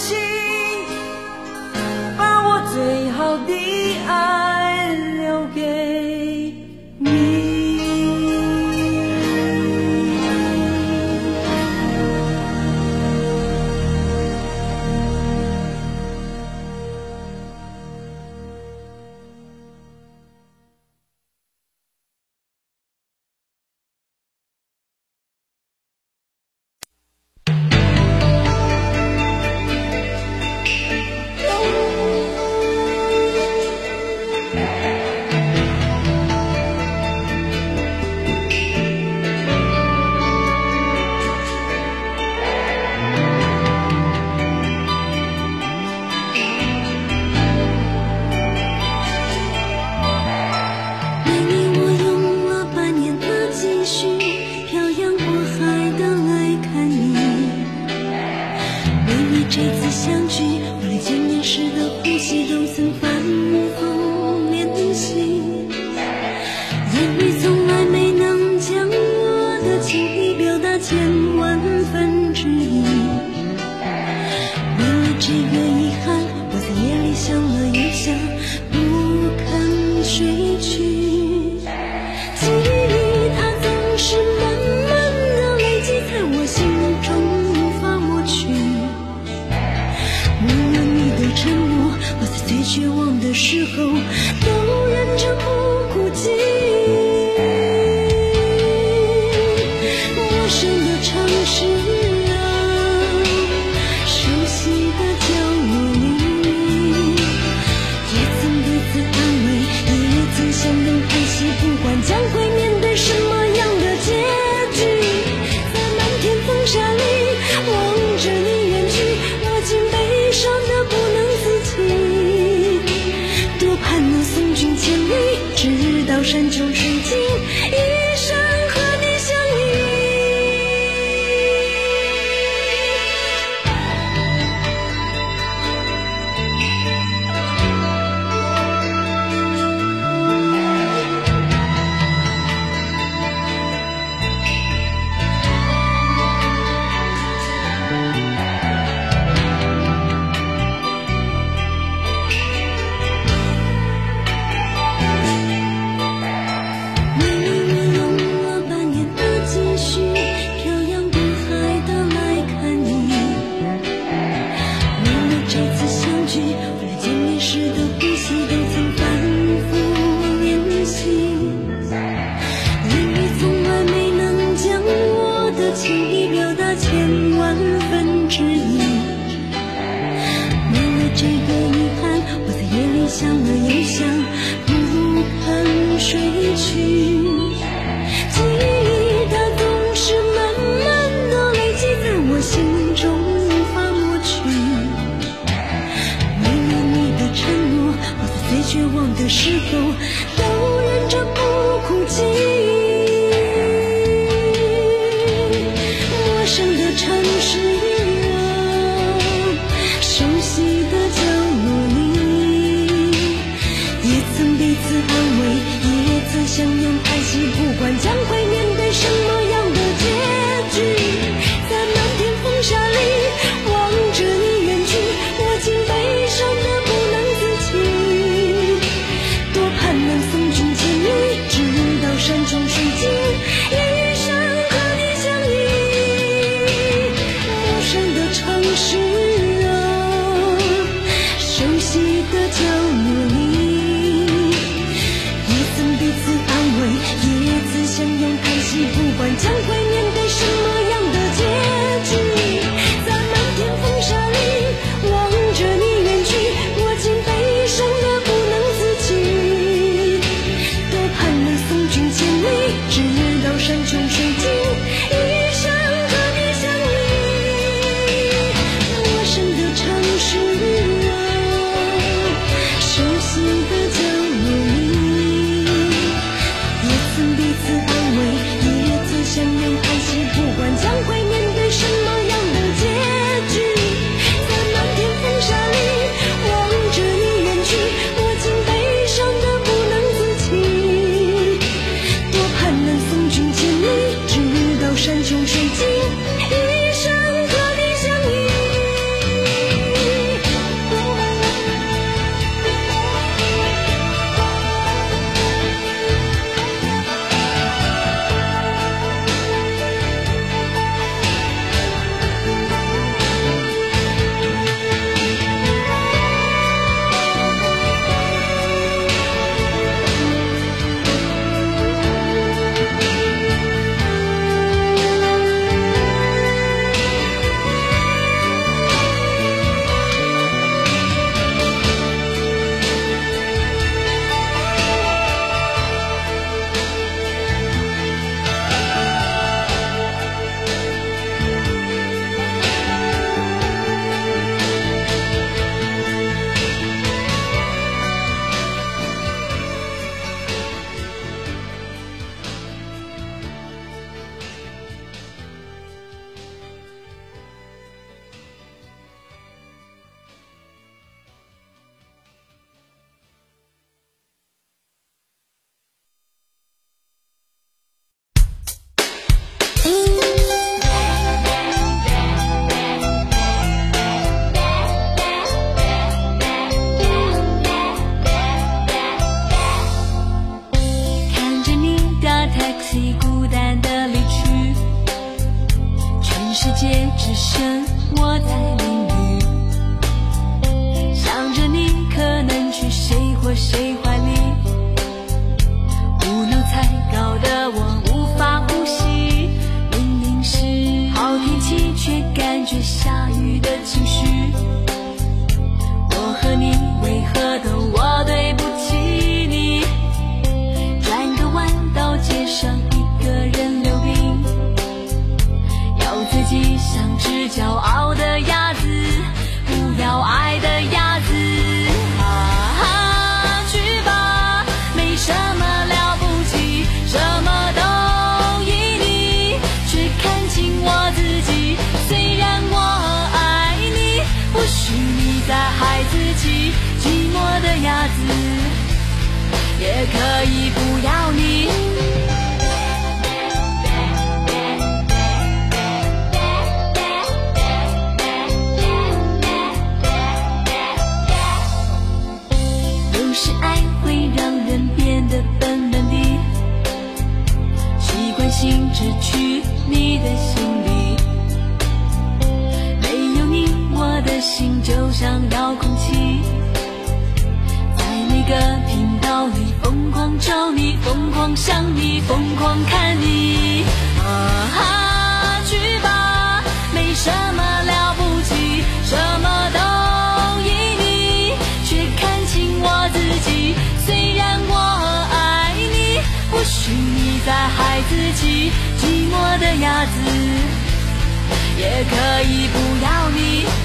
she 梦想不肯睡去，记忆它总是慢慢的累积在我心中，无法抹去。为了你的承诺，我在最绝望的时候。成我在淋雨，想着你可能去谁或谁怀里，胡闹才搞得我无法呼吸，明明是好天气，却感觉下雨的情绪。失去你的心里没有你我的心就像遥控器在每个频道里疯狂找你疯狂想你疯狂看在孩子气，寂寞的鸭子也可以不要你。